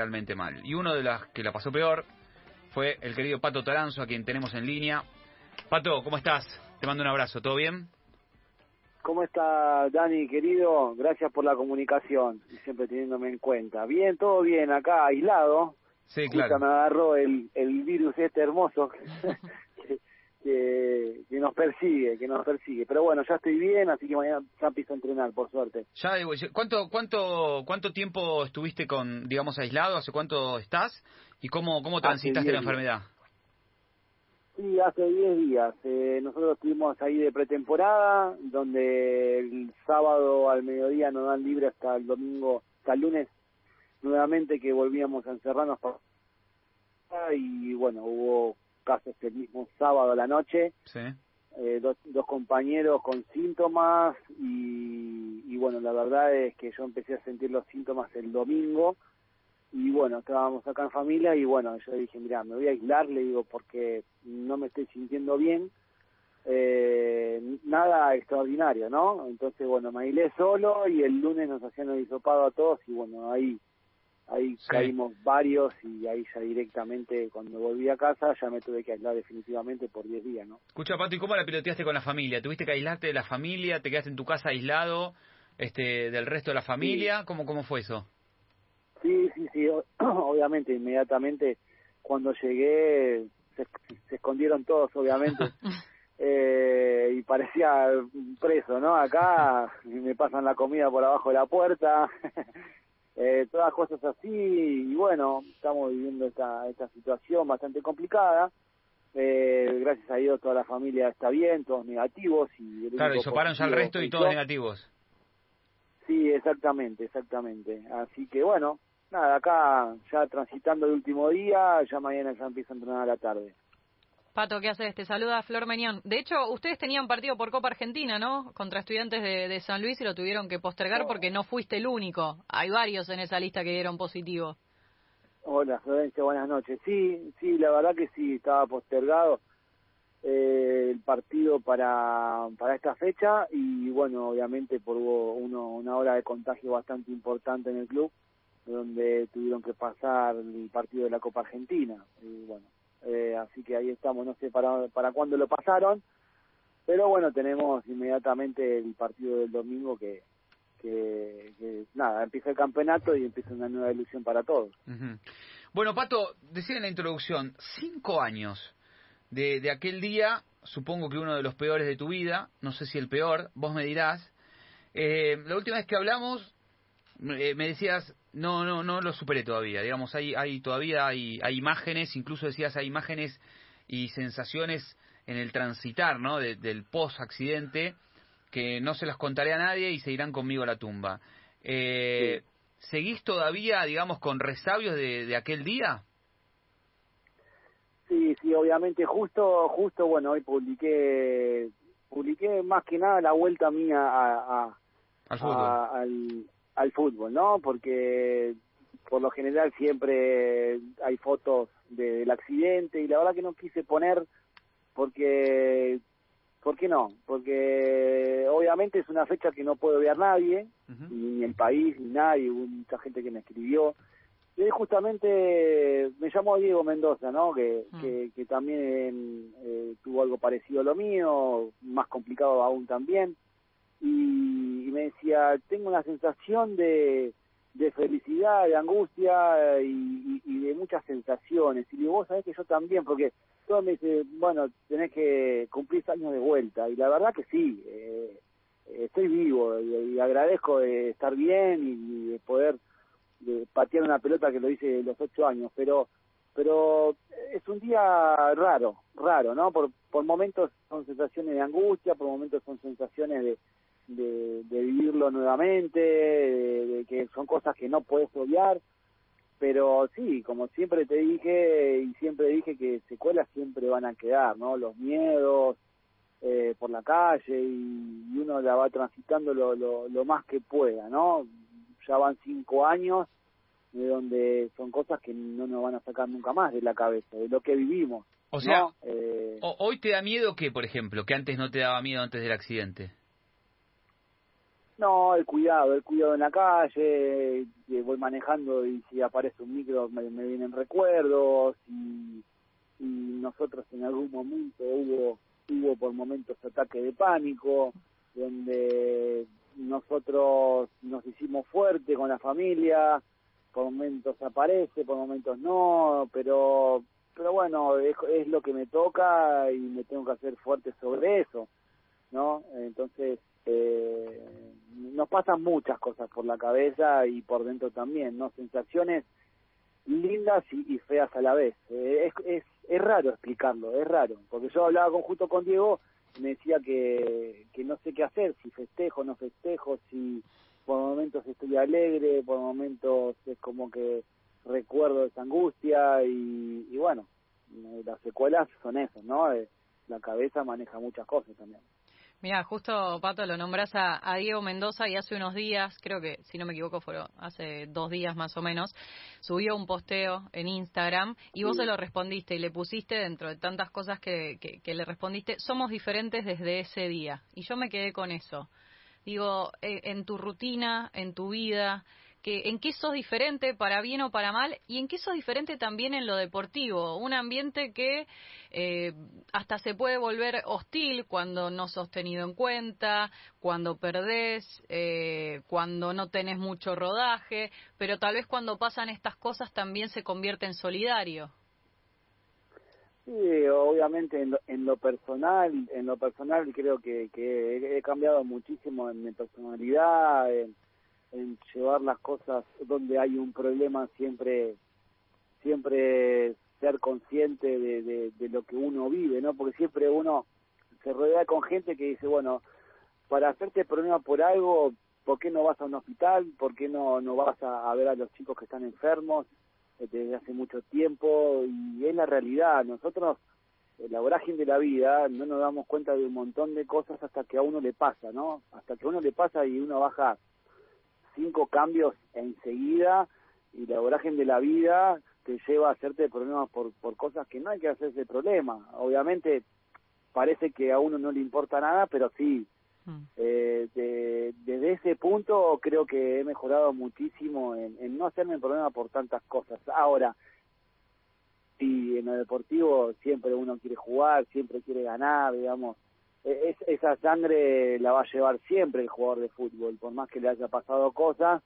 realmente mal. Y uno de las que la pasó peor fue el querido Pato Taranzo, a quien tenemos en línea. Pato, ¿cómo estás? Te mando un abrazo, ¿todo bien? ¿Cómo está Dani, querido? Gracias por la comunicación y siempre teniéndome en cuenta. Bien, todo bien, acá aislado. Sí, claro. me agarró el, el virus este hermoso que, que, nos persigue, que nos persigue. Pero bueno, ya estoy bien, así que mañana ya empiezo a entrenar, por suerte. Ya, ¿cuánto, cuánto, cuánto tiempo estuviste con, digamos, aislado? ¿Hace cuánto estás? ¿Y cómo, cómo transitaste la enfermedad? Sí, hace 10 días. Eh, nosotros estuvimos ahí de pretemporada, donde el sábado al mediodía nos dan libre hasta el domingo, hasta el lunes, nuevamente que volvíamos a encerrarnos. Para... Y bueno, hubo casos el mismo sábado a la noche. Eh, dos, dos, compañeros con síntomas y, y bueno, la verdad es que yo empecé a sentir los síntomas el domingo y bueno, estábamos acá en familia y bueno, yo dije, mira, me voy a aislar, le digo, porque no me estoy sintiendo bien, eh, nada extraordinario, ¿no? Entonces, bueno, me aislé solo y el lunes nos hacían el hisopado a todos y bueno, ahí ahí caímos varios y ahí ya directamente cuando volví a casa ya me tuve que aislar definitivamente por 10 días, ¿no? Escucha, Pato, ¿y cómo la piloteaste con la familia? ¿Tuviste que aislarte de la familia? ¿Te quedaste en tu casa aislado este del resto de la familia? ¿Cómo, ¿Cómo fue eso? Sí, sí, sí, obviamente, inmediatamente cuando llegué se, escondieron todos, obviamente, eh, y parecía preso, ¿no? Acá me pasan la comida por abajo de la puerta, eh, todas cosas así, y bueno, estamos viviendo esta, esta situación bastante complicada. Eh, gracias a Dios toda la familia está bien, todos negativos. y Claro, y soparon ya el resto y todos negativos. Sí, exactamente, exactamente. Así que bueno, nada, acá ya transitando el último día, ya mañana ya empieza a entrenar a la tarde. Pato, ¿qué haces? Te saluda Flor Meñón. De hecho, ustedes tenían partido por Copa Argentina, ¿no? Contra estudiantes de, San Luis y lo tuvieron que postergar porque no fuiste el único. Hay varios en esa lista que dieron positivo. Hola, Florencia, buenas noches. Sí, sí, la verdad que sí, estaba postergado eh, el partido para, para esta fecha y bueno, obviamente por uno, una hora de contagio bastante importante en el club donde tuvieron que pasar el partido de la Copa Argentina. Y bueno, eh, así que ahí estamos, no sé para, para cuándo lo pasaron, pero bueno, tenemos inmediatamente el partido del domingo que, que, nada, empieza el campeonato y empieza una nueva ilusión para todos. Bueno, Pato, decía en la introducción, cinco años de, de aquel día, supongo que uno de los peores de tu vida, no sé si el peor, vos me dirás. Eh, la última vez que hablamos, eh, me decías, no, no, no lo superé todavía. Digamos, hay, hay todavía hay, hay imágenes, incluso decías, hay imágenes y sensaciones en el transitar, ¿no? del post accidente que no se las contaré a nadie y se irán conmigo a la tumba. Eh, ¿Seguís todavía, digamos, con resabios de, de aquel día? Sí, sí, obviamente. Justo, justo, bueno, hoy publiqué, publiqué más que nada la vuelta mía a, a, al, al fútbol, ¿no? Porque por lo general siempre hay fotos del accidente y la verdad que no quise poner porque ¿por qué no? Porque obviamente es una fecha que no puede ver nadie, ni el país, ni nadie, hubo mucha gente que me escribió. Y justamente me llamó Diego Mendoza, ¿no? Que, mm. que, también eh, tuvo algo parecido a lo mío, más complicado aún también y, me decía, tengo una sensación de, de felicidad, de angustia y, de muchas sensaciones. Y vos sabés que yo también, porque todo me dice, bueno, tenés que cumplir años de vuelta. Y la verdad que sí, eh, estoy vivo y, agradezco de estar bien y, de poder de patear una pelota que lo hice los ocho años, pero pero es un día raro, raro, ¿no? Por, por momentos son sensaciones de angustia, por momentos son sensaciones de, de, vivirlo nuevamente, de, que son cosas que no puedes obviar, pero sí, como siempre te dije y siempre dije que secuelas siempre van a quedar, ¿no? Los miedos eh, por la calle y, uno la va transitando lo, lo, más que pueda, ¿no? Ya van cinco años de donde son cosas que no nos van a sacar nunca más de la cabeza, de lo que vivimos. O sea, eh, hoy te da miedo que, por ejemplo, que antes no te daba miedo antes del accidente. No, el cuidado, el cuidado en la calle, voy manejando y si aparece un micro me, vienen recuerdos y, nosotros en algún momento hubo hubo por momentos ataque de pánico donde nosotros nos hicimos fuerte con la familia, por momentos aparece, por momentos no, pero pero bueno, es, es lo que me toca y me tengo que hacer fuerte sobre eso, ¿no? Entonces, eh, nos pasan muchas cosas por la cabeza y por dentro también, ¿no? Sensaciones lindas y, feas a la vez. Eh, es, es, raro explicarlo, es raro, porque yo hablaba con, justo con Diego me decía que, que no sé qué hacer, si festejo, no festejo, si por momentos estoy alegre, por momentos es como que recuerdo esa angustia y, y bueno, las secuelas son eso, ¿no? Eh, la cabeza maneja muchas cosas también. Mira, justo Pato lo nombras a, Diego Mendoza y hace unos días, creo que si no me equivoco fueron hace dos días más o menos, subió un posteo en Instagram y vos se lo respondiste y le pusiste dentro de tantas cosas que, que, le respondiste, somos diferentes desde ese día. Y yo me quedé con eso. Digo, eh, en tu rutina, en tu vida, que en qué sos diferente para bien o para mal y en qué sos diferente también en lo deportivo. Un ambiente que eh, hasta se puede volver hostil cuando no sos tenido en cuenta, cuando perdés, eh, cuando no tenés mucho rodaje, pero tal vez cuando pasan estas cosas también se convierte en solidario. Sí, obviamente en lo, en lo personal, en lo personal creo que, que he cambiado muchísimo en mi personalidad, en llevar las cosas donde hay un problema siempre siempre ser consciente de, de, lo que uno vive, ¿no? Porque siempre uno se rodea con gente que dice, bueno, para hacerte problema por algo, ¿por qué no vas a un hospital? ¿Por qué no, no vas a, ver a los chicos que están enfermos eh, desde hace mucho tiempo? Y es la realidad, nosotros, la vorágine de la vida, no nos damos cuenta de un montón de cosas hasta que a uno le pasa, ¿no? Hasta que a uno le pasa y uno baja cinco cambios enseguida y la vorágine de la vida te lleva a hacerte problemas por, por cosas que no hay que hacerse problema. Obviamente parece que a uno no le importa nada, pero sí, mm. eh, desde ese punto creo que he mejorado muchísimo en, en no hacerme problema por tantas cosas. Ahora, sí, en lo deportivo siempre uno quiere jugar, siempre quiere ganar, digamos, e-, esa sangre la va a llevar siempre el jugador de fútbol, por más que le haya pasado cosas.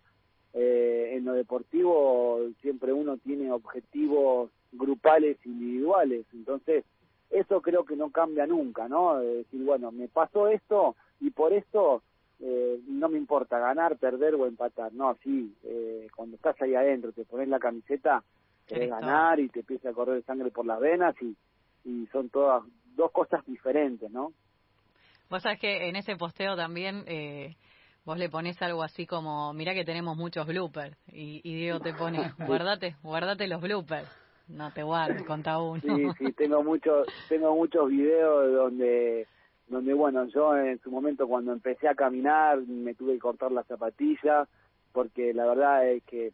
Eh, en lo deportivo siempre uno tiene objetivos grupales, individuales, entonces eso creo que no cambia nunca, ¿no? decir, bueno, me pasó esto y por esto eh, no me importa ganar, perder o empatar, no, sí, eh, cuando estás ahí adentro, te pones la camiseta, querés ganar y te empieza a correr sangre por las venas y, y son todas dos cosas diferentes, ¿no? Vos sabés que en ese posteo también eh, vos le pones algo así como, mira que tenemos muchos bloopers. Y, y Diego te pone, guardate, guardate los bloopers. No te guardes, conta uno. Sí, sí, tengo muchos, tengo muchos videos donde, donde bueno, yo en su momento cuando empecé a caminar me tuve que cortar la zapatilla porque la verdad es que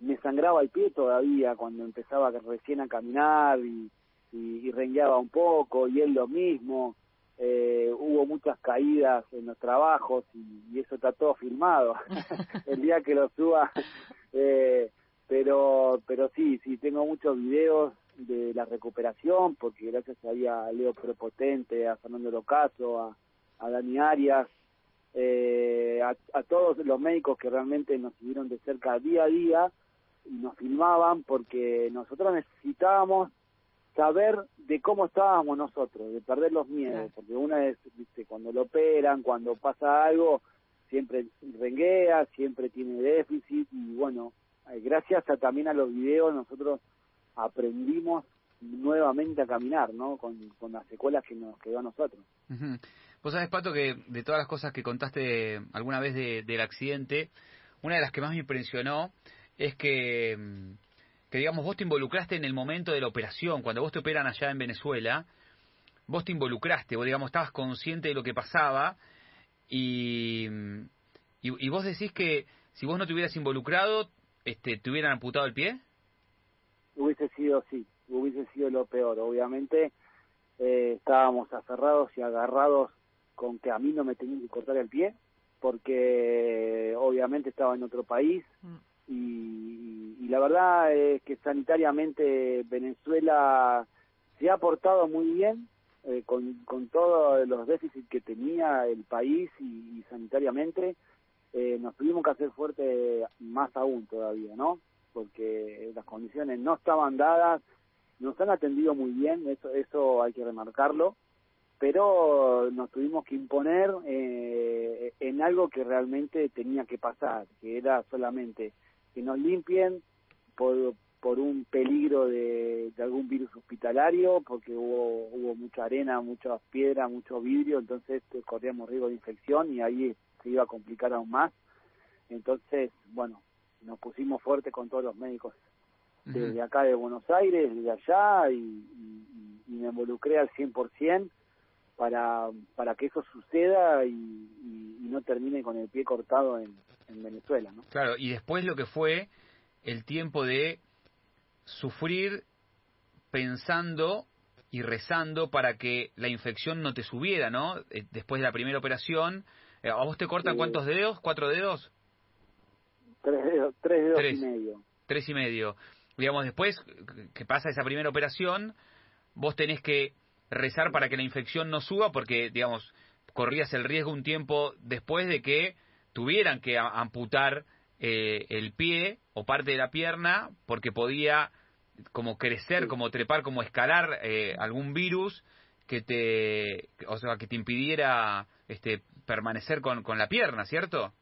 me sangraba el pie todavía cuando empezaba recién a caminar y, y, y rengueaba un poco y él lo mismo eh, hubo muchas caídas en los trabajos y, eso está todo filmado. El día que lo suba eh, pero pero sí sí tengo muchos videos de la recuperación porque gracias a, a Leo Prepotente a Fernando Locaso a, a Dani Arias eh, a, a todos los médicos que realmente nos siguieron de cerca día a día y nos filmaban porque nosotros necesitábamos saber de cómo estábamos nosotros, de perder los miedos, porque una vez, cuando lo operan, cuando pasa algo, siempre renguea, siempre tiene déficit y bueno, eh, gracias a, también a los videos nosotros aprendimos nuevamente a caminar, ¿no? Con, las secuelas que nos quedó a nosotros. Vos sabés, Pato, que de todas las cosas que contaste alguna vez del accidente, una de las que más me impresionó es que mm, que digamos vos te involucraste en el momento de la operación, cuando vos te operan allá en Venezuela, vos te involucraste, vos digamos estabas consciente de lo que pasaba y, y, vos decís que si vos no te hubieras involucrado, este, te hubieran amputado el pie? Hubiese sido, sí, hubiese sido lo peor. Obviamente eh, estábamos aferrados y agarrados con que a mí no me tenían que cortar el pie porque obviamente estaba en otro país mm. Y, y, la verdad es que sanitariamente Venezuela se ha portado muy bien eh, con, con todos los déficits que tenía el país y, sanitariamente eh, nos tuvimos que hacer fuerte más aún todavía, ¿no? Porque las condiciones no estaban dadas, nos han atendido muy bien, eso, eso hay que remarcarlo, pero nos tuvimos que imponer eh, en algo que realmente tenía que pasar, que era solamente que nos limpien por, por un peligro de, algún virus hospitalario, porque hubo, hubo mucha arena, muchas piedras, mucho vidrio, entonces eh, corríamos riesgo de infección y ahí se iba a complicar aún más. Entonces, bueno, nos pusimos fuerte con todos los médicos desde acá de Buenos Aires, de allá, y, y, y me involucré al 100% para, para que eso suceda y, no termine con el pie cortado en, Venezuela. ¿no? Claro, y después lo que fue el tiempo de sufrir pensando y rezando para que la infección no te subiera, ¿no? Eh, después de la primera operación, eh, ¿a vos te cortan cuántos dedos? ¿Cuatro dedos? Tres dedos, tres dedos y medio. Tres y medio. Digamos, después que pasa esa primera operación, vos tenés que rezar para que la infección no suba porque, digamos, corrías el riesgo un tiempo después de que tuvieran que amputar eh, el pie o parte de la pierna porque podía como crecer, como trepar, como escalar eh, algún virus que te, o sea, que te impidiera este, permanecer con, con la pierna, ¿cierto?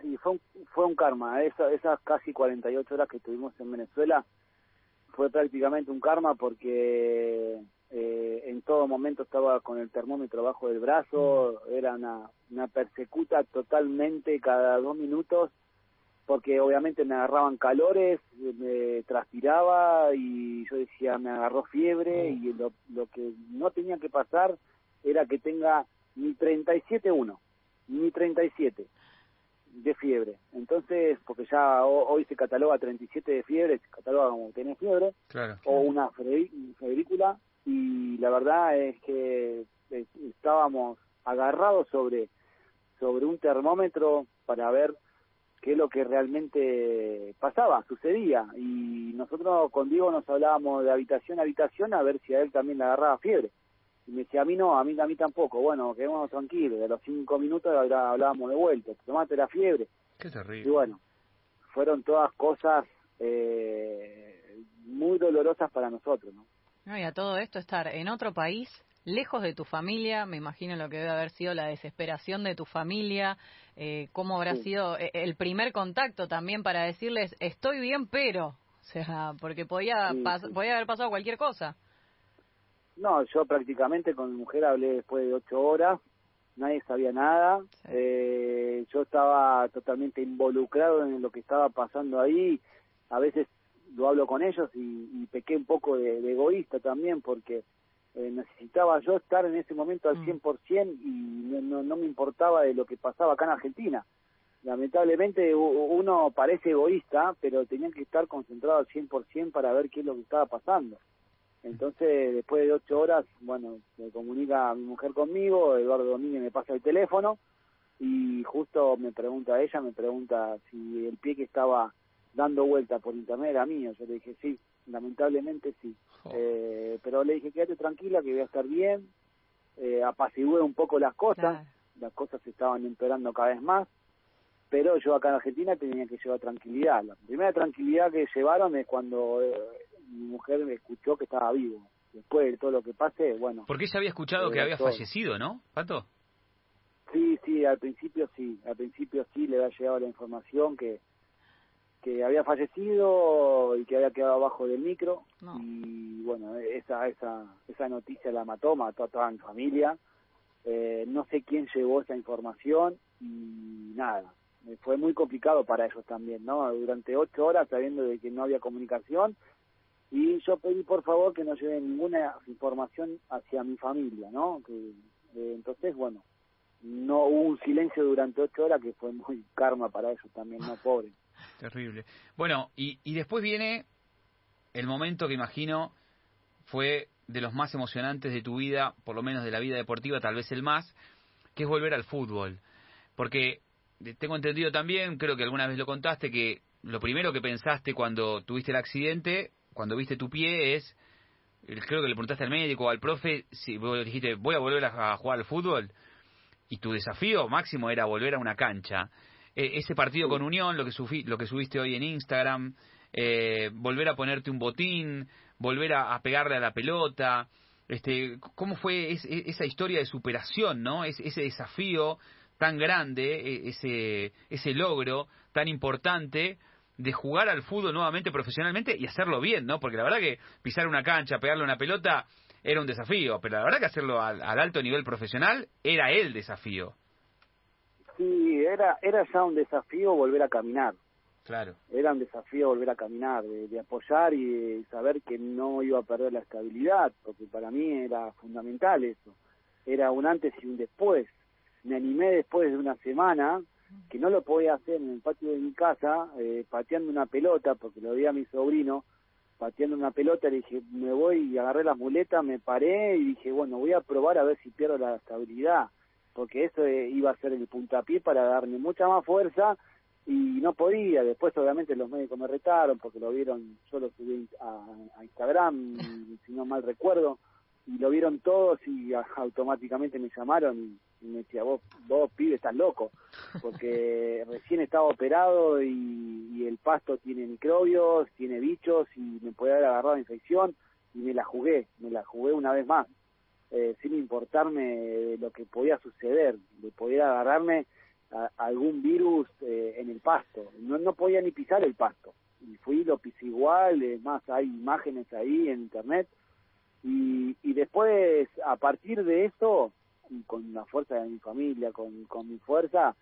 Sí, fue un, fue un karma. Esa, esas casi 48 horas que tuvimos en Venezuela fue prácticamente un karma porque eh, en todo momento estaba con el termómetro bajo del brazo, mm. era una, una persecuta totalmente cada dos minutos, porque obviamente me agarraban calores, me transpiraba y yo decía, me agarró fiebre mm. y lo, lo que no tenía que pasar era que tenga ni 37.1, ni 37 de fiebre. Entonces, porque ya hoy se cataloga 37 de fiebre, se cataloga como tener fiebre, o una febrícula, y la verdad es que estábamos agarrados sobre sobre un termómetro para ver qué es lo que realmente pasaba, sucedía. Y nosotros con Diego nos hablábamos de habitación a habitación a ver si a él también le agarraba fiebre. Y me decía, a mí no, a mí, a mí tampoco. Bueno, quedémonos tranquilos. De los cinco minutos hablábamos de vuelta. Tomate la fiebre. Qué terrible. Y bueno, fueron todas cosas eh, muy dolorosas para nosotros, ¿no? No, y a todo esto estar en otro país, lejos de tu familia, me imagino lo que debe haber sido la desesperación de tu familia, eh, cómo habrá sido eh, el primer contacto también para decirles estoy bien, pero, o sea, porque podía, podía haber pasado cualquier cosa. No, yo prácticamente con mi mujer hablé después de ocho horas, nadie sabía nada, eh, yo estaba totalmente involucrado en lo que estaba pasando ahí, a veces lo hablo con ellos y, pequé un poco de, egoísta también porque eh, necesitaba yo estar en ese momento al 100% mm. y no, no, me importaba de lo que pasaba acá en Argentina. Lamentablemente uno parece egoísta, pero tenía que estar concentrado al 100% para ver qué es lo que estaba pasando. Entonces, después de ocho horas, bueno, se comunica mi mujer conmigo, Eduardo Domínguez me pasa el teléfono y justo me pregunta ella, me pregunta si el pie que estaba dando vuelta por internet era mío. Yo le dije, sí, lamentablemente sí. Eh, pero le dije, quédate tranquila, que voy a estar bien. Eh, apacigué un poco las cosas, las cosas se estaban empeorando cada vez más. Pero yo acá en Argentina tenía que llevar tranquilidad. La primera tranquilidad que llevaron es cuando eh, mi mujer me escuchó que estaba vivo. Después de todo lo que pase, bueno. Porque ella había escuchado que había fallecido, ¿no, Pato? Sí, sí, al principio sí. Al principio sí le había llegado la información que, que había fallecido y que había quedado abajo del micro. Y bueno esa esa esa noticia la mató mató a toda mi familia. Eh, no sé quién llevó esa información y nada. Eh, fue muy complicado para ellos también no durante ocho horas sabiendo de que no había comunicación. Y yo pedí por favor que no lleven ninguna información hacia mi familia no que, eh, entonces bueno no hubo un silencio durante ocho horas que fue muy karma para ellos también no pobres Terrible. Bueno, y, y después viene el momento que imagino fue de los más emocionantes de tu vida, por lo menos de la vida deportiva, tal vez el más, que es volver al fútbol. Porque tengo entendido también, creo que alguna vez lo contaste, que lo primero que pensaste cuando tuviste el accidente, cuando viste tu pie, es, creo que le preguntaste al médico o al profe, si vos dijiste, voy a volver a jugar al fútbol, y tu desafío máximo era volver a una cancha. E, ese partido con Unión, lo que, lo que subiste hoy en Instagram, eh, volver a ponerte un botín, volver a, pegarle a la pelota, este, ¿cómo fue esa historia de superación, no? ese desafío tan grande, e, ese, ese logro tan importante de jugar al fútbol nuevamente profesionalmente y hacerlo bien, ¿no? Porque la verdad que pisar una cancha, pegarle una pelota, era un desafío, pero la verdad que hacerlo al, alto nivel profesional era el desafío. Sí, era, era ya un desafío volver a caminar. Claro. Era un desafío volver a caminar, de, apoyar y de saber que no iba a perder la estabilidad, porque para mí era fundamental eso. Era un antes y un después. Me animé después de una semana, que no lo podía hacer en el patio de mi casa, eh, pateando una pelota, porque lo veía a mi sobrino, pateando una pelota, le dije, me voy y agarré las muletas, me paré y dije, bueno, voy a probar a ver si pierdo la estabilidad, porque eso eh, iba a ser el puntapié para darme mucha más fuerza y no podía. Después, obviamente, los médicos me retaron porque lo vieron, yo lo subí a, a Instagram, si no mal recuerdo, y lo vieron todos y automáticamente me llamaron y me decía, vos, vos pibe, estás loco, porque recién estaba operado y, el pasto tiene microbios, tiene bichos y me puede haber agarrado infección y me la jugué, me la jugué una vez más, eh, sin importarme lo que podía suceder, de poder agarrarme a, algún virus eh, en el pasto, no, no podía ni pisar el pasto, y fui, lo pisé igual, es más, hay imágenes ahí en internet, y, y después, a partir de eso, con la fuerza de mi familia, con, con mi fuerza,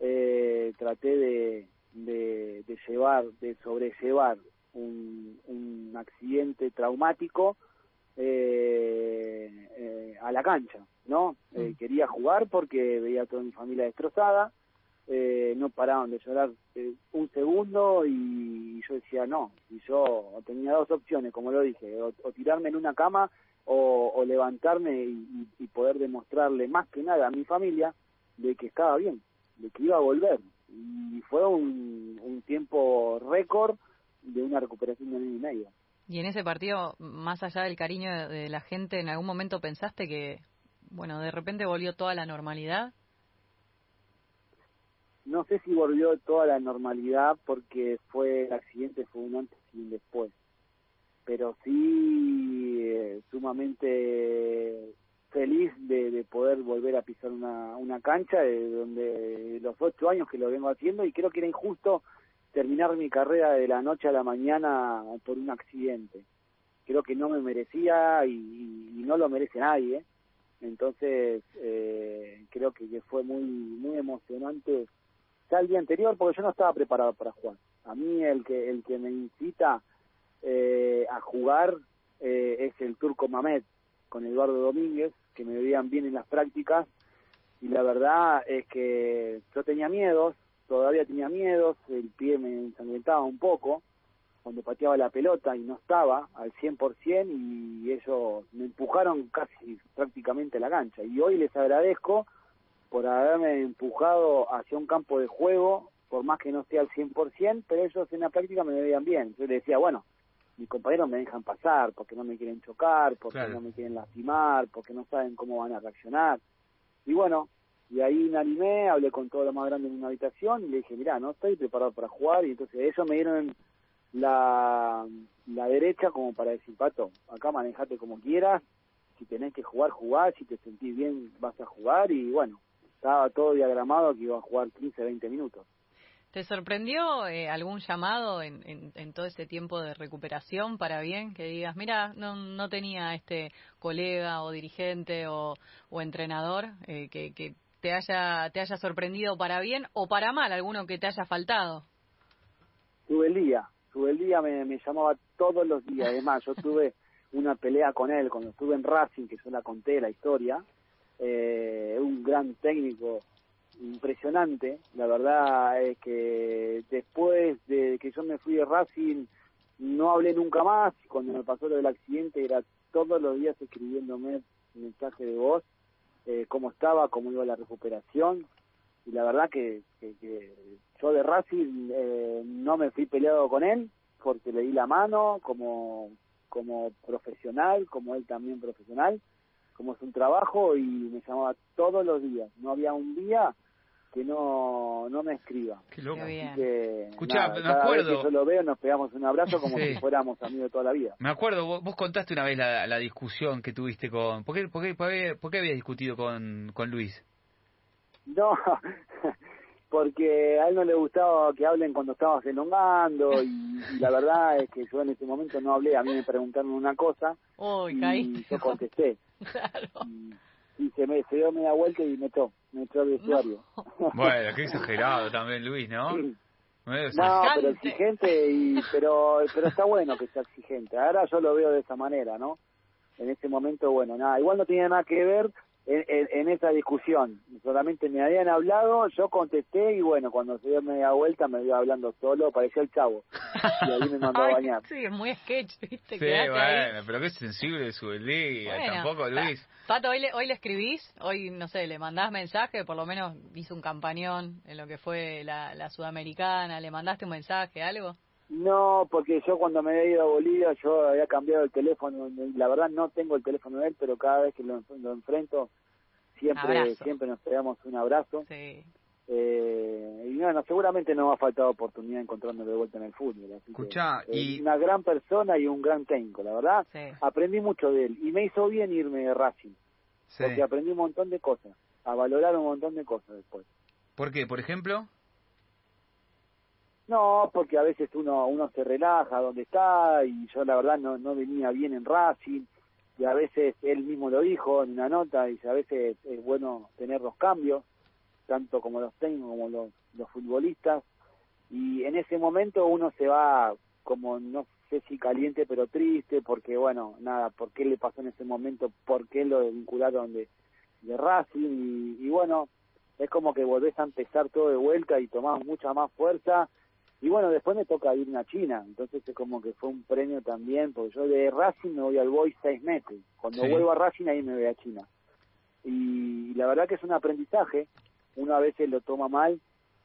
eh, traté de, de, llevar, de sobrellevar un, un accidente traumático eh, eh, a la cancha, ¿no? Mm. quería jugar porque veía a toda mi familia destrozada, no paraban de llorar un segundo y yo decía no, y yo tenía dos opciones, como lo dije, o tirarme en una cama o, levantarme y, poder demostrarle más que nada a mi familia de que estaba bien, de que iba a volver. Y fue un, un tiempo récord de una recuperación de año y medio. Y en ese partido, más allá del cariño de la gente, ¿en algún momento pensaste que, bueno, de repente volvió toda la normalidad? No sé si volvió toda la normalidad porque fue el accidente fue un antes y un después pero sí eh, sumamente feliz de, poder volver a pisar una, una cancha de donde los ocho años que lo vengo haciendo y creo que era injusto terminar mi carrera de la noche a la mañana por un accidente. Creo que no me merecía y, no lo merece nadie. Entonces eh, creo que, fue muy muy emocionante ya el día anterior porque yo no estaba preparado para jugar. A mí el que el que me incita eh, a jugar eh, es el turco Mamet con Eduardo Domínguez, que me veían bien en las prácticas, y la verdad es que yo tenía miedos, todavía tenía miedos, el pie me ensangrentaba un poco cuando pateaba la pelota y no estaba al 100% y ellos me empujaron casi prácticamente a la cancha. Y hoy les agradezco por haberme empujado hacia un campo de juego, por más que no sea al 100%, pero ellos en la práctica me veían bien. Yo les decía, bueno, mis compañeros me dejan pasar porque no me quieren chocar, porque no me quieren lastimar, porque no saben cómo van a reaccionar. Y bueno, y ahí me animé, hablé con todo lo más grande en una habitación y le dije, mira, no estoy preparado para jugar y entonces ellos me dieron la, la derecha como para decir, Pato, acá manejate como quieras, si tenés que jugar, jugar, si te sentís bien vas a jugar y bueno, estaba todo diagramado que iba a jugar 15, 20 minutos. ¿Te sorprendió eh, algún llamado en, en, todo este tiempo de recuperación para bien? Que digas, mira, no, no tenía este colega o dirigente o, o entrenador eh, que, que te haya, te haya sorprendido para bien o para mal, alguno que te haya faltado. Tuve el día, tuve el día, me, me llamaba todos los días. Además, yo tuve una pelea con él cuando estuve en Racing, que yo la conté la historia. Eh, un gran técnico impresionante. La verdad es que después de que yo me fui de Racing no hablé nunca más. Cuando me pasó lo del accidente era todos los días escribiéndome mensaje de voz, eh, cómo estaba, cómo iba la recuperación. y la verdad que, que, yo de Racing eh, no me fui peleado con él porque le di la mano como como profesional, como él también profesional, como es un trabajo y me llamaba todos los días. No había un día que no, no me escriba. Qué loco. Escuchá, me acuerdo. Que yo lo veo, nos pegamos un abrazo como si fuéramos amigos toda la vida. Me acuerdo, vos, contaste una vez la, la, discusión que tuviste con. ¿Por qué, por qué, por qué, habías discutido con, con Luis? No, porque a él no le gustaba que hablen cuando estabas elongando y, la verdad es que yo en ese momento no hablé. A mí me preguntaron una cosa y yo contesté. Claro y se me se dio media vuelta y me echó, me vestuario. Bueno, qué exagerado también Luis, ¿no? No, pero exigente, y, pero, pero está bueno que sea exigente. Ahora yo lo veo de esa manera, ¿no? En ese momento, bueno, nada, igual no tiene nada que ver en, esa discusión. Solamente me habían hablado, yo contesté y bueno, cuando se dio media vuelta me iba hablando solo, parecía el chavo. Y ahí me mandó a bañar. Sí, es muy sketch, ¿viste? Sí, bueno, pero qué sensible su liga, tampoco Luis. Pato, ¿hoy le, ¿hoy le escribís? Hoy, no sé, le mandás mensaje, por lo menos hizo un campañón en lo que fue la, la Sudamericana, ¿le mandaste un mensaje, algo? No, porque yo cuando me había ido a Bolivia yo había cambiado el teléfono. La verdad no tengo el teléfono de él, pero cada vez que lo, enfrento siempre siempre nos pegamos un abrazo. Sí. Eh, y bueno, seguramente no me ha faltado oportunidad encontrarme de vuelta en el fútbol. Escuchá, y... una gran persona y un gran técnico, la verdad. Aprendí mucho de él y me hizo bien irme de Racing. Porque aprendí un montón de cosas, a valorar un montón de cosas después. ¿Por qué? ¿Por ejemplo? No, porque a veces uno uno se relaja donde está y yo la verdad no, no venía bien en Racing y a veces él mismo lo dijo en una nota, y a veces es bueno tener los cambios, tanto como los técnicos como los, los futbolistas y en ese momento uno se va como no sé si caliente pero triste porque bueno, nada, por qué le pasó en ese momento, por qué lo vincularon de, de Racing y, y bueno, es como que volvés a empezar todo de vuelta y tomás mucha más fuerza y bueno, después me toca irme a China, entonces es como que fue un premio también, porque yo de Racing me voy al Boy seis meses. Cuando vuelvo a Racing ahí me voy a China. Y, la verdad que es un aprendizaje, uno a veces lo toma mal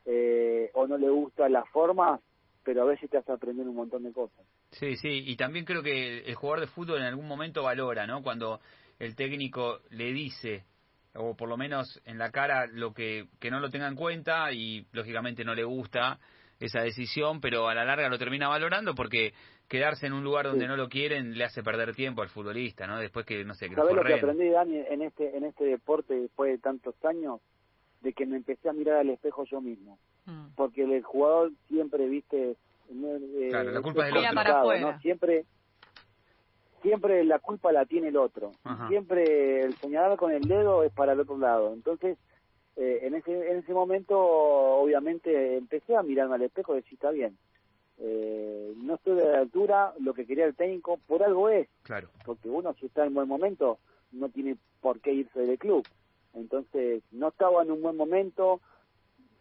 eh, o no le gusta la forma, pero a veces te hace aprender un montón de cosas. Sí, sí, y también creo que el jugador de fútbol en algún momento valora, ¿no? Cuando el técnico le dice, o por lo menos en la cara, lo que, que no lo tenga en cuenta y lógicamente no le gusta esa decisión, pero a la larga lo termina valorando porque quedarse en un lugar donde no lo quieren le hace perder tiempo al futbolista, ¿no? Después que, no sé, que ¿Sabés lo que aprendí, Dani, en este, en este deporte después de tantos años? De que me empecé a mirar al espejo yo mismo. Mm. Porque el jugador siempre, viste... Eh, claro, la culpa es del otro. ¿no? Siempre siempre la culpa la tiene el otro. Siempre el señalar con el dedo es para el otro lado. Entonces, eh, en, ese, en ese momento, obviamente, empecé a mirarme al espejo y decir, está bien, eh, no estoy de la altura, lo que quería el técnico, por algo es. Claro. Porque uno, si está en buen momento, no tiene por qué irse del club. Entonces, no estaba en un buen momento,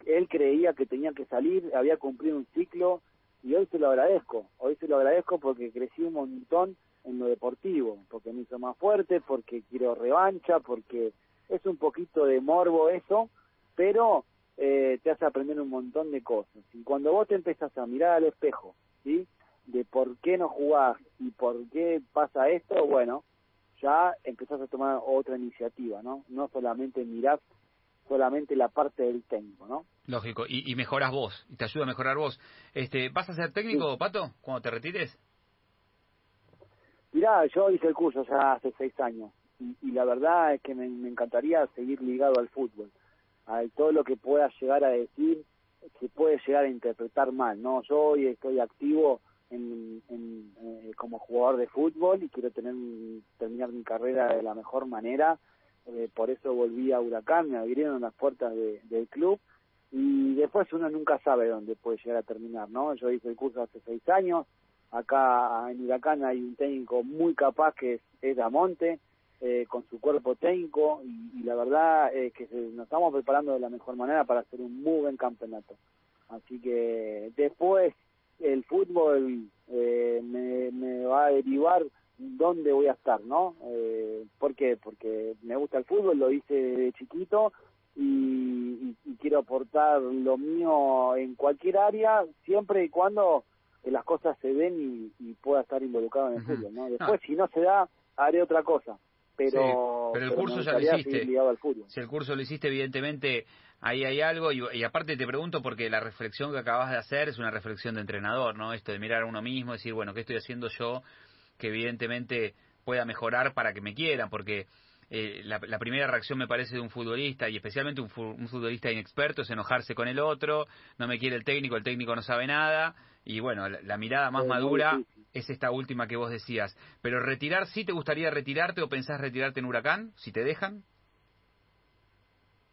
él creía que tenía que salir, había cumplido un ciclo, y hoy se lo agradezco. Hoy se lo agradezco porque crecí un montón en lo deportivo, porque me hizo más fuerte, porque quiero revancha, porque es un poquito de morbo eso, pero eh, te hace aprender un montón de cosas. Y cuando vos te empezás a mirar al espejo, ¿sí? De por qué no jugás y por qué pasa esto, bueno, ya empezás a tomar otra iniciativa, ¿no? No solamente mirás solamente la parte del técnico, ¿no? Lógico, y, y mejoras vos, y te ayuda a mejorar vos. Este, ¿Vas a ser técnico, Pato, cuando te retires? Mirá, yo hice el curso ya hace seis años y, la verdad es que me, encantaría seguir ligado al fútbol. A todo lo que pueda llegar a decir se puede llegar a interpretar mal, ¿no? Yo hoy estoy activo en, eh, como jugador de fútbol y quiero tener terminar mi carrera de la mejor manera. Eh, por eso volví a Huracán, me abrieron las puertas del club y después uno nunca sabe dónde puede llegar a terminar, ¿no? Yo hice el curso hace seis años, acá en Huracán hay un técnico muy capaz que es, es Damonte, eh, con su cuerpo técnico y, la verdad es que nos estamos preparando de la mejor manera para hacer un muy buen campeonato. Así que después el fútbol eh, me, va a derivar dónde voy a estar, ¿no? Eh, ¿Por qué? Porque me gusta el fútbol, lo hice de chiquito y, quiero aportar lo mío en cualquier área, siempre y cuando las cosas se den y, pueda estar involucrado en el fútbol, ¿no? Después, si no se da, haré otra cosa. Pero, pero el curso ya lo hiciste. Si el curso lo hiciste, evidentemente ahí hay algo. Y, aparte te pregunto porque la reflexión que acabas de hacer es una reflexión de entrenador, ¿no? Esto de mirar a uno mismo, decir, bueno, ¿qué estoy haciendo yo que evidentemente pueda mejorar para que me quieran? Porque eh, la, primera reacción me parece de un futbolista y especialmente un, futbolista inexperto es enojarse con el otro, no me quiere el técnico, el técnico no sabe nada y bueno, la, mirada más madura es esta última que vos decías. Pero retirar, ¿sí te gustaría retirarte o pensás retirarte en Huracán, si te dejan?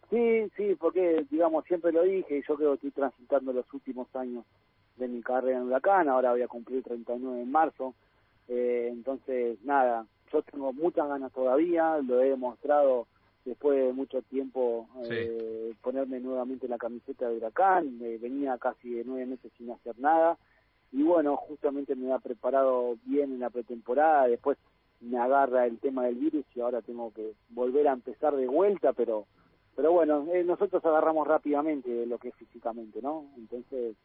Sí, sí, porque digamos, siempre lo dije yo creo que estoy transitando los últimos años de mi carrera en Huracán, ahora voy a cumplir 39 en marzo, eh, entonces nada, yo tengo muchas ganas todavía, lo he demostrado después de mucho tiempo eh, ponerme nuevamente la camiseta de Huracán, eh, venía casi de nueve meses sin hacer nada y bueno, justamente me ha preparado bien en la pretemporada, después me agarra el tema del virus y ahora tengo que volver a empezar de vuelta, pero pero bueno, eh, nosotros agarramos rápidamente lo que es físicamente, ¿no? Entonces,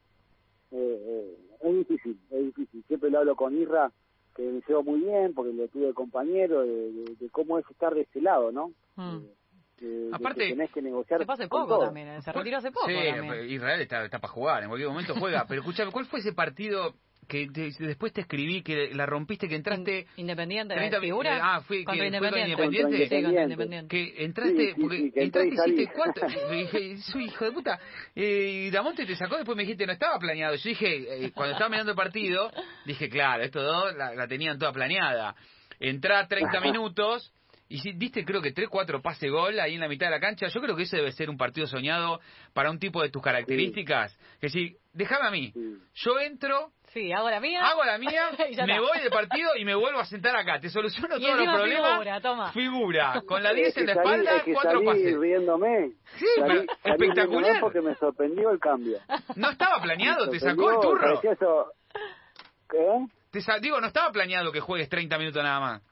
es difícil, es difícil. Siempre lo hablo con Irra, que me llevo muy bien porque lo tuve compañero de, cómo es estar de ese lado, ¿no? Mm. Eh, Aparte, que tenés que negociar. Se fue hace poco también, eh, se retiró hace poco. Sí, Israel está, está para jugar, en cualquier momento juega. Pero escuchame, ¿cuál fue ese partido que después te escribí que la rompiste, que entraste... Independiente, 30, figura? Eh, ah, fui, contra que, Independiente. Independiente. Sí, contra Independiente. Que entraste, porque entraste y hiciste cuatro... dije, soy hijo de puta. Eh, y Damonte te sacó, después me dijiste, no estaba planeado. Yo dije, eh, cuando estaba mirando el partido, dije, claro, estos dos la, la tenían toda planeada. Entrá 30 minutos y si diste creo que 3, 4 pase gol ahí en la mitad de la cancha, yo creo que ese debe ser un partido soñado para un tipo de tus características. Que si, déjame a mí, yo entro, Sí, hago la mía. Hago la mía, me voy del partido y me vuelvo a sentar acá. Te soluciono todos los problemas. Figura, toma. Figura, con la 10 en la espalda, cuatro pases. riéndome. Sí, pero espectacular. porque me sorprendió el cambio. No estaba planeado, te sacó el turro. ¿Qué? Te digo, no estaba planeado que juegues 30 minutos nada más.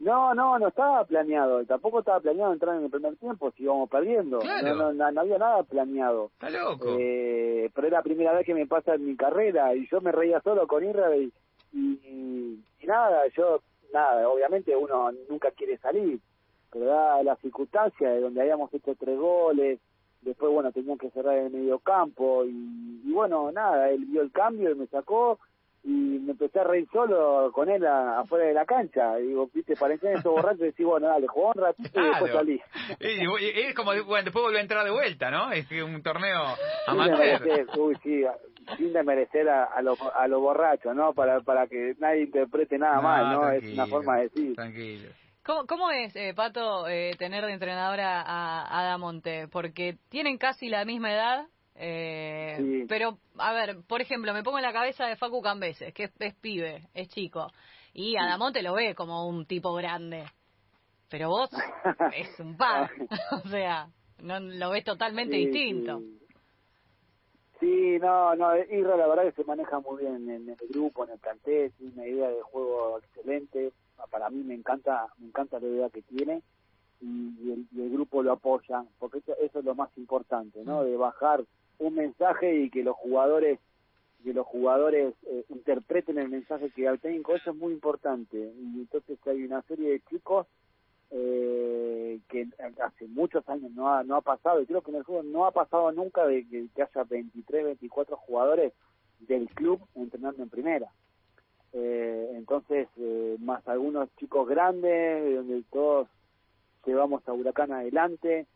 No, no, no estaba planeado. Tampoco estaba planeado entrar en el primer tiempo si íbamos perdiendo. No, no, no, había nada planeado. Está loco. Eh, pero es la primera vez que me pasa en mi carrera y yo me reía solo con Israel y, nada, yo, nada, obviamente uno nunca quiere salir, pero da la circunstancia de donde habíamos hecho tres goles, después, bueno, tenían que cerrar el medio campo y, y bueno, nada, él vio el cambio y me sacó y me empecé a reír solo con él afuera de la cancha. Y digo, viste, parecían esos borrachos y decís, bueno, dale, jugó un ratito y después salí. es como, bueno, después volvió a entrar de vuelta, ¿no? Es un torneo amateur. uy, sí, sin desmerecer a, a los a los borrachos, ¿no? Para, para que nadie interprete nada mal, ¿no? Es una forma de decir. Tranquilo. ¿Cómo, ¿Cómo, es, eh, Pato, eh, tener de entrenadora a, a Damonte? Porque tienen casi la misma edad, eh, Pero, a ver, por ejemplo, me pongo en la cabeza de Facu Cambeses, que es, pibe, es chico, y Adamonte lo ve como un tipo grande. Pero vos es un par, o sea, no lo ves totalmente distinto. Sí. no, no, Isra la verdad que se maneja muy bien en, el grupo, en el plantel, tiene una idea de juego excelente, para mí me encanta, me encanta la idea que tiene y, el, y el, grupo lo apoya, porque eso, eso, es lo más importante, ¿no? De bajar un mensaje y que los jugadores que los jugadores eh, interpreten el mensaje que al técnico eso es muy importante. Y entonces hay una serie de chicos eh, que hace muchos años no ha, no ha pasado y creo que en el fútbol no ha pasado nunca de que, haya 23 24 jugadores del club entrenando en primera. Eh, entonces más algunos chicos grandes donde todos llevamos a Huracán adelante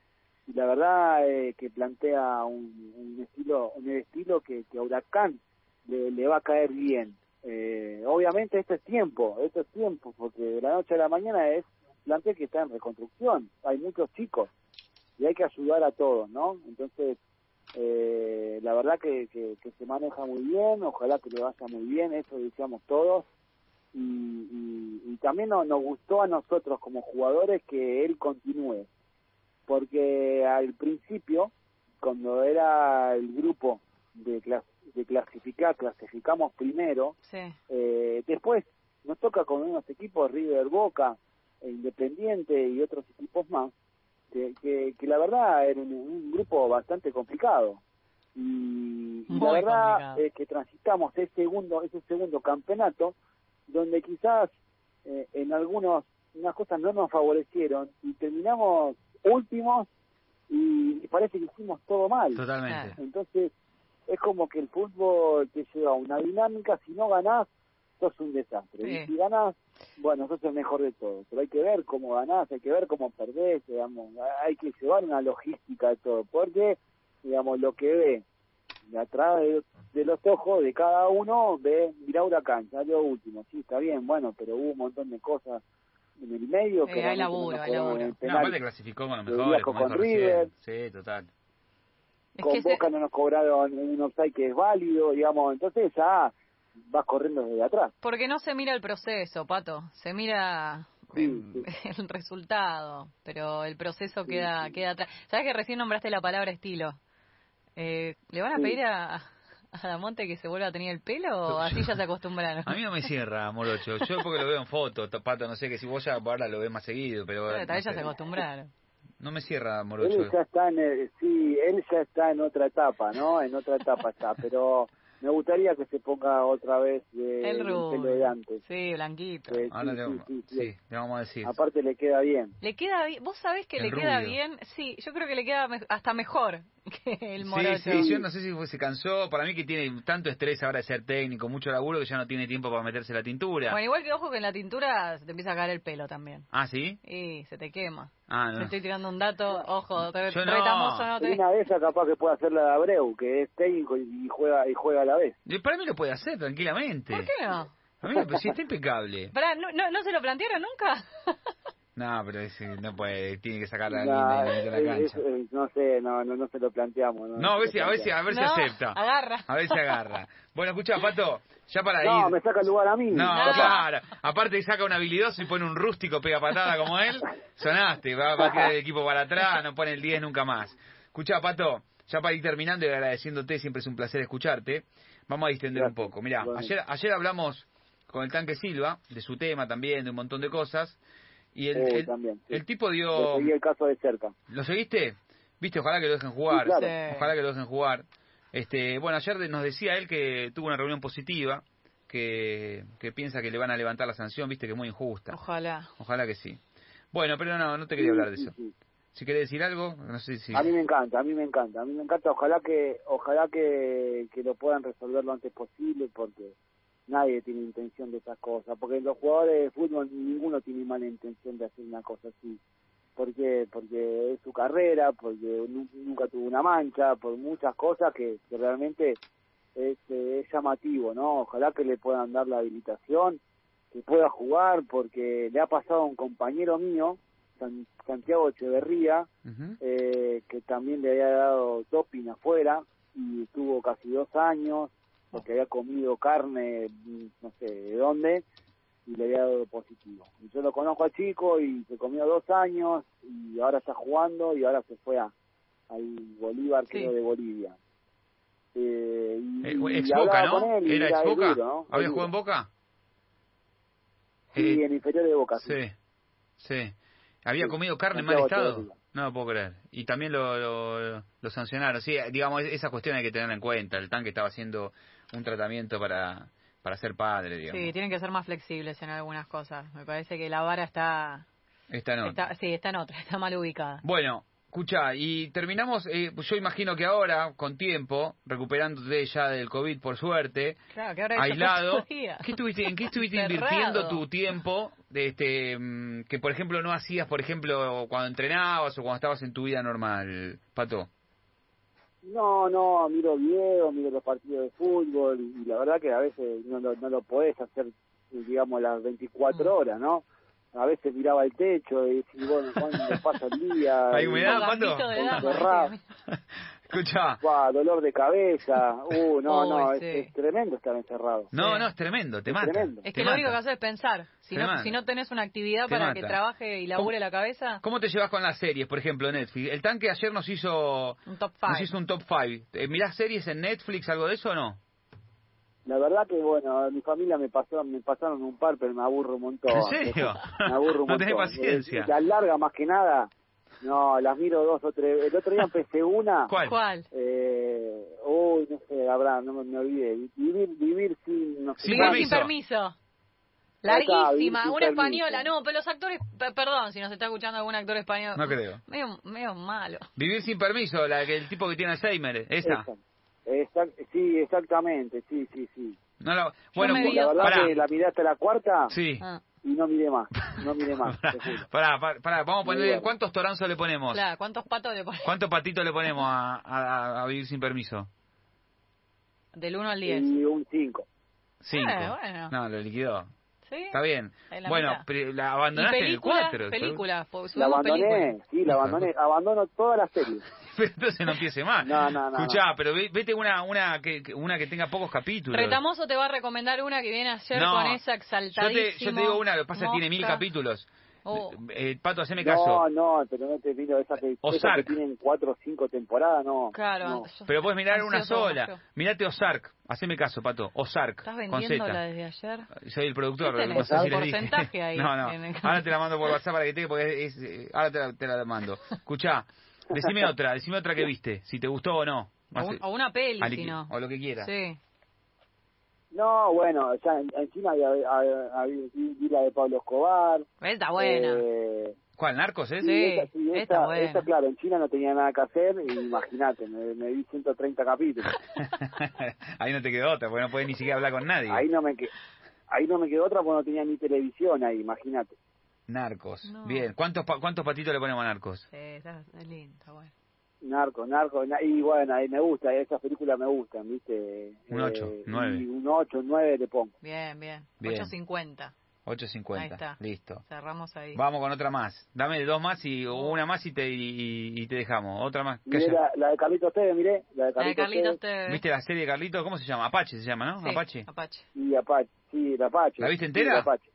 y la verdad eh, que plantea un, estilo un estilo que, que a Huracán le, va a caer bien. Eh, obviamente esto es tiempo, esto es tiempo, porque de la noche a la mañana es un que está en reconstrucción, hay muchos chicos y hay que ayudar a todos, ¿no? Entonces, eh, la verdad que, que, se maneja muy bien, ojalá que le vaya muy bien, eso decíamos todos. Y, y, y también nos gustó a nosotros como jugadores que él continúe, porque al principio, cuando era el grupo de, de clasificar, clasificamos primero, eh, después nos toca con unos equipos River Boca, e Independiente y otros equipos más, que, que la verdad era un, grupo bastante complicado. Y, la verdad es que transitamos ese segundo, ese segundo campeonato donde quizás eh, en algunos unas cosas no nos favorecieron y terminamos últimos y, parece que hicimos todo mal. Totalmente. Entonces, es como que el fútbol te lleva a una dinámica, si no ganás, sos un desastre. Y si ganás, bueno, sos el mejor de todos. Pero hay que ver cómo ganás, hay que ver cómo perdés, digamos, hay que llevar una logística de todo, porque, digamos, lo que ve de atrás de, los ojos de cada uno, ve, mira Huracán, lo último, sí, está bien, bueno, pero hubo un montón de cosas en el medio. que hay laburo, hay laburo. No, aparte clasificó con los mejores, como con River. Sí, total. con Boca no nos cobraron un offside que es válido, digamos, entonces ya vas corriendo desde atrás. Porque no se mira el proceso, Pato, se mira el resultado, pero el proceso queda queda atrás. ¿Sabes que recién nombraste la palabra estilo? Eh, ¿Le van a pedir a, a Damonte que se vuelva a tener el pelo o así ya se acostumbraron? A mí no me cierra, Morocho. Yo porque lo veo en fotos, Pato, no sé, que si vos ya ahora lo ves más seguido, pero... Pero tal vez ya se acostumbraron. No me cierra, Morocho. Él ya está en, sí, él ya está en otra etapa, ¿no? En otra etapa está, pero me gustaría que se ponga otra vez de, el, pelo de antes. Sí, blanquito. Ahora sí, le, vamos a decir. Aparte le queda bien. Le queda bien. ¿Vos sabés que le queda bien? Sí, yo creo que le queda hasta mejor que el morocho. Sí, sí, yo no sé si se cansó. Para mí que tiene tanto estrés ahora de ser técnico, mucho laburo, que ya no tiene tiempo para meterse la tintura. Bueno, igual que ojo que en la tintura se te empieza a caer el pelo también. ¿Ah, sí? Y se te quema. Ah, no. Te estoy tirando un dato, ojo, te Yo retamos no. o no te... Una de esas capaz que puede hacer la de Abreu, que es técnico y juega y juega a la vez. Y para mí lo puede hacer tranquilamente. ¿Por qué no? A mí pues, sí está impecable. Pará, ¿no, no, ¿no se lo plantearon nunca? No, pero no puede, tiene que sacar la línea de la cancha. no sé, no, no, no se lo planteamos. No, no a ver si, a ver si, a ver si acepta. Agarra. A ver si agarra. Bueno, escucha, Pato, ya para ir. No, me saca el lugar a mí. No, claro. Aparte saca un habilidoso y pone un rústico pega patada como él. Sonaste, va, va a tirar el equipo para atrás, no pone el 10 nunca más. Escucha, Pato, ya para ir terminando y agradeciéndote, siempre es un placer escucharte. Vamos a distender un poco. Mira, ayer, ayer hablamos con el tanque Silva, de su tema también, de un montón de cosas. Y el, el, también, el tipo dio... seguí el caso de cerca. ¿Lo seguiste? Viste, ojalá que lo dejen jugar. Ojalá que lo dejen jugar. Este, bueno, ayer nos decía él que tuvo una reunión positiva, que, que piensa que le van a levantar la sanción, viste que es muy injusta. Ojalá. Ojalá que sí. Bueno, pero no, no te quería hablar de eso. Si querés decir algo, no sé si... A mí me encanta, a mí me encanta, a mí me encanta. Ojalá que ojalá que, que lo puedan resolver lo antes posible, porque nadie tiene intención de esas cosas, porque los jugadores de fútbol ninguno tiene mala intención de hacer una cosa así. ¿Por Porque es su carrera, porque nunca tuvo una mancha, por muchas cosas que, realmente es, es llamativo, ¿no? Ojalá que le puedan dar la habilitación, que pueda jugar, porque le ha pasado a un compañero mío, Santiago Echeverría, eh, que también le había dado doping afuera y tuvo casi dos años, porque había comido carne, no sé de dónde, y le había dado positivo. Y yo lo conozco al chico y se comió dos años y ahora está jugando y ahora se fue a al Bolívar, creo, de Bolivia. Eh, y, eh, ex Boca, ¿no? ¿Era ex Boca? ¿Había jugado en Boca? Sí, eh, en inferior de Boca. Sí, sí. ¿Había comido carne en mal estado? No lo puedo creer. Y también lo, lo, lo, sancionaron. Sí, digamos, esa cuestión hay que tenerla en cuenta. El tanque estaba haciendo un tratamiento para, para ser padre, digamos. Sí, tienen que ser más flexibles en algunas cosas. Me parece que la vara está... Está en otra. sí, está en otra, está mal ubicada. Bueno, escucha, y terminamos, eh, yo imagino que ahora, con tiempo, recuperándote ya del COVID, por suerte, claro, que ahora aislado, ¿qué estuviste, ¿en qué estuviste invirtiendo tu tiempo? De este, mm, que, por ejemplo, no hacías, por ejemplo, cuando entrenabas o cuando estabas en tu vida normal, Pato? No, no, miro videos, miro los partidos de fútbol y la verdad que a veces no, no, lo podés hacer, digamos, las 24 mm. horas, ¿no? A veces miraba el techo y decía, bueno, ¿cuándo pasa el día? ¿Hay humedad, Pato? Escucha. dolor de cabeza. Uh, no, no, es, tremendo estar encerrado. No, no, es tremendo, te mata. Es que lo único que haces es pensar. Si no, si no tenés una actividad para que trabaje y labure la cabeza. ¿Cómo te llevas con las series, por ejemplo, Netflix? El tanque ayer nos hizo un top 5. Nos hizo un top 5. Eh, ¿Mirás series en Netflix, algo de eso o no? La verdad que, bueno, mi familia me pasó, me pasaron un par, pero me aburro un montón. ¿En serio? Me aburro un montón. No tenés paciencia. La larga, más que nada, No, las miro dos o tres. El otro día empecé una. ¿Cuál? ¿Cuál? Eh, uy, no sé, habrá, no me, me olvidé. Vivir, vivir sin, no sé Sin Vivir sin permiso. Larguísima, una española. No, pero los actores, pe- perdón si nos está escuchando algún actor español. No creo. Medio, medio malo. Vivir sin permiso, la que el tipo que tiene Alzheimer, esa. Esa. Exact- sí, exactamente, sí, sí, sí. No la- bueno, La verdad que la miré hasta la cuarta Sí. Ah, y no miré más, no miré más. Pará, pará, pará, vamos a ponerle cuántos toranzos le ponemos. claro, ¿cuántos patos le pones? ¿Cuántos patitos le ponemos a, a- a vivir sin permiso? Del 1 al 10. Y un 5. Cinco. Eh, bueno. No, lo liquidó. ¿Sí? Está bien. Bueno, pero la ¿Y abandonaste en el película? 4. Película, La abandoné, película. sí, la abandoné, abandono toda la serie. Pero entonces no empiece más. No, no, no, Escuchá, pero ve- vete una una que, una que tenga pocos capítulos. Retamoso te va a recomendar una que viene ayer No, con esa yo exaltadísimo. te, yo te digo una, lo que pasa es que tiene mil capítulos. Oh. Eh, Pato, haceme No, caso. no, pero no te miro esa que, esa Ozark. que tienen cuatro o cinco temporadas, no. Claro, no. Pero puedes mirar una sola. yo. Mirate Ozark. Haceme caso, Pato. Ozark. ¿Estás vendiéndola desde ayer? Soy el productor. No sé si le dije. porcentaje ahí No, no. el- Ahora te la mando por WhatsApp para que te porque es, eh, ahora te la, te la mando. Escuchá, decime otra, decime otra que viste, si te gustó o no. O, un- o una peli, si no. O lo que quieras. Sí. No, bueno, ya en, en China había, había- había- vi, vi la de Pablo Escobar. Está buena. Eh, ¿Cuál, Narcos es? Sí. esa, sí, está esa, buena. esa, claro, en China no tenía nada que hacer, y imagínate, me, me vi 130 capítulos. ahí no te quedó otra, porque no puedes ni siquiera hablar con nadie. Ahí no me que, ahí no me quedó otra porque no tenía ni televisión ahí, imagínate. Narcos. No. Bien. ¿Cuántos, pa- ¿Cuántos patitos le ponemos a Narcos? Sí, está, es lindo, bueno. Narco, narco, na- y bueno, ahí me gusta, esas películas me gustan, ¿viste? Un ocho, nueve. y Un 8, 9 le pongo. Bien, bien. Bien. 8.50. 8.50. Ahí está. Listo. Cerramos ahí. Vamos con otra más. Dame dos más y o una más y te, y, y te dejamos. Otra más. Miré la, la de Carlitos Tevez, miré, la de La de Carlitos, Carlitos Tevez te... ¿Viste la serie de Carlitos? ¿Cómo se llama? Apache se llama, ¿no? Sí, Apache. Apache. y Apache, sí, el Apache. ¿La viste Sí, entera? el Apache.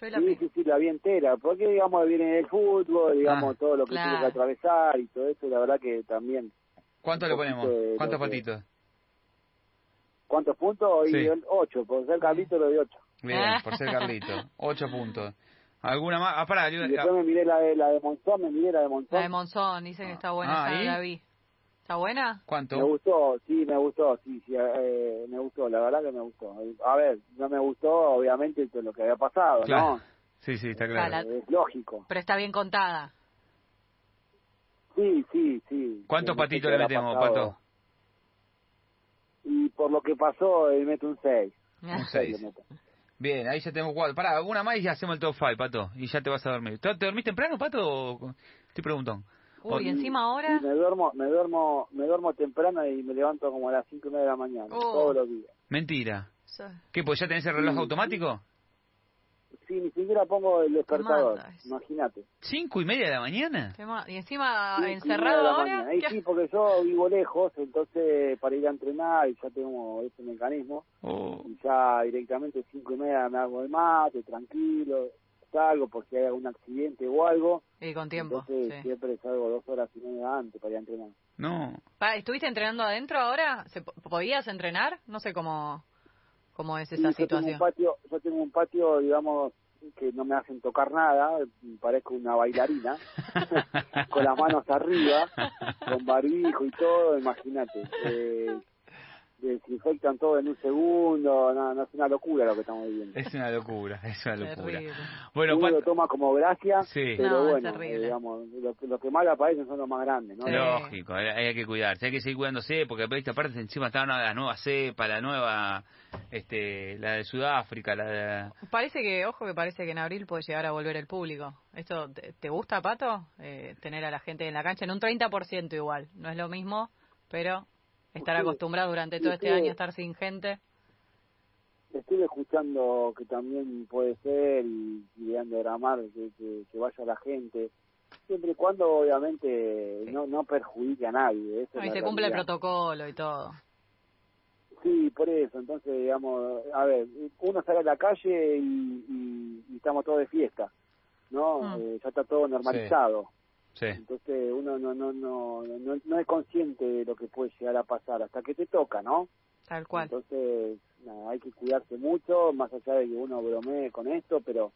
Yo la Sí, sí, sí, la vi entera, porque digamos viene el fútbol, digamos Ah. todo lo que Claro. tiene que atravesar y todo eso, la verdad que también. ¿Cuánto le ponemos? ¿Cuántos patitos? ¿Cuántos puntos? Sí. Y el 8, por ser Carlitos lo de 8. Bien, por ser Carlito. Ocho puntos. ¿Alguna más? Ah, pará. Y yo- después me miré la de, la de Monzón, me miré la de Monzón. La de Monzón, dicen que está buena, Ah, esa ¿y? la vi. ¿Está buena? Me ¿Cuánto? gustó, sí, me gustó, sí, sí, eh, me gustó, la verdad que me gustó. A ver, no me gustó, obviamente, todo lo que había pasado, Claro. Sí, sí, está claro. ¿no? Es lógico. Pero está bien contada. Sí, sí, sí. ¿Cuántos No sé patitos le metemos. Pato? Y por lo que pasó, él mete un 6. Un seis. Bien, ahí ya tenemos cuatro. Pará, una más y ya hacemos el top 5, Pato. Y ya te vas a dormir. ¿Te te dormís temprano, Pato? o- Estoy preguntando. Uy, O- encima ahora... me duermo, me duermo, me duermo temprano y me levanto como a las 5 y media de la mañana, Oh. todos los días. Mentira. Sí. ¿Qué, pues ya tenés el reloj Sí. automático? Sí, ni siquiera pongo el despertador, imagínate. ¿Cinco y media de la mañana? Y encima y encerrado de ahora. mañana. Y ¿qué sí, porque yo vivo lejos, entonces para ir a entrenar y ya tengo ese mecanismo. Oh. y ya directamente cinco y media me hago el mate, tranquilo, salgo por si hay algún accidente o algo, Y con tiempo, entonces sí. siempre salgo dos horas y media antes para ir a entrenar. No. Pa, ¿Estuviste entrenando adentro ahora? ¿Se, po- ¿Podías entrenar? No sé cómo, cómo es esa Y yo tengo un situación. patio, yo tengo un patio, digamos, que no me hacen tocar nada, parezco una bailarina, con las manos arriba, con barbijo y todo, imagínate. Eh, desinfectan todo en un segundo, no, no es una locura lo que estamos viviendo. Es una locura, es una locura. Terrible. Bueno, Uno lo toma como gracia, Sí. pero No, bueno, eh, digamos, lo, que- lo que mal aparecen son los más grandes, ¿no? Sí. lógico, hay, hay que cuidarse, hay que seguir cuidándose, porque ¿viste? aparte encima está una- la nueva cepa, la nueva, este, la de Sudáfrica, la de... Parece que, ojo que parece que en abril puede llegar a volver el público. ¿Esto te, te gusta, Pato? Eh, tener a la gente en la cancha en un 30% igual. No es lo mismo, pero estar Sí. acostumbrado durante todo este año a estar sin gente. Estuve escuchando que también puede ser y, de diagramar que, que, que vaya la gente, siempre y cuando obviamente Sí. no, no perjudique a nadie. y se cumple el protocolo y todo. Sí, por eso, entonces digamos, a ver, uno sale a la calle y, y- y estamos todos de fiesta, ¿no? Mm. Eh, ya está todo normalizado. Sí. Entonces uno no, no, no, no, no es consciente de lo que puede llegar a pasar hasta que te toca, ¿no? Tal cual. Entonces nada, hay que cuidarse mucho, más allá de que uno bromee con esto, pero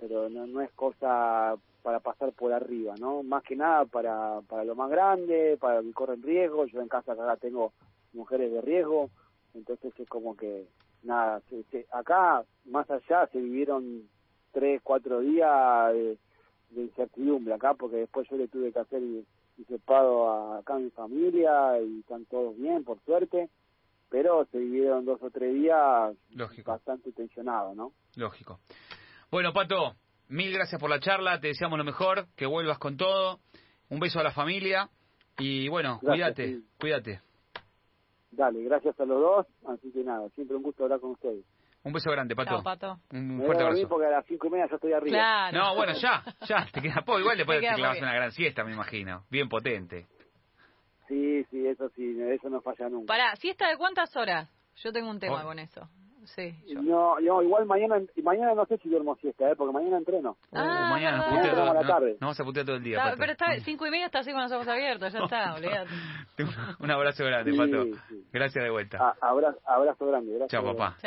pero no, no es cosa para pasar por arriba, ¿no? Más que nada para, para lo más grande, para que corren riesgo. Yo en casa acá tengo mujeres de riesgo, entonces es como que, nada, acá más allá se vivieron tres, cuatro días de, incertidumbre acá, porque después yo le tuve que hacer disepado a, acá a mi familia y están todos bien, por suerte, pero se vivieron dos o tres días bastante tensionados, ¿no? Lógico. Bueno, Pato, mil gracias por la charla, te deseamos lo mejor, que vuelvas con todo, un beso a la familia y bueno, cuídate, cuídate. Dale, gracias a los dos, así que nada, siempre un gusto hablar con ustedes. Un beso grande, Pato. Chao, Pato. Un fuerte abrazo. porque a las cinco y media ya estoy arriba. No, bueno, ya, ya, te queda poco. Igual después te, te clavas una gran siesta, me imagino. Bien potente. Sí, sí, eso sí, eso no falla nunca. Pará, ¿siesta de cuántas horas? Yo tengo un tema con eso. Sí, No, no, igual mañana mañana no sé si duermo siesta, ¿eh? porque mañana entreno. Ah, mañana nos putea todo, la tarde. No, vamos a putear todo el día. pero está cinco y media está así con los ojos abiertos, ya está, olvídate. un abrazo grande, Pato. Gracias de vuelta. abrazo, abrazo grande, gracias. Chao, papá. Chao.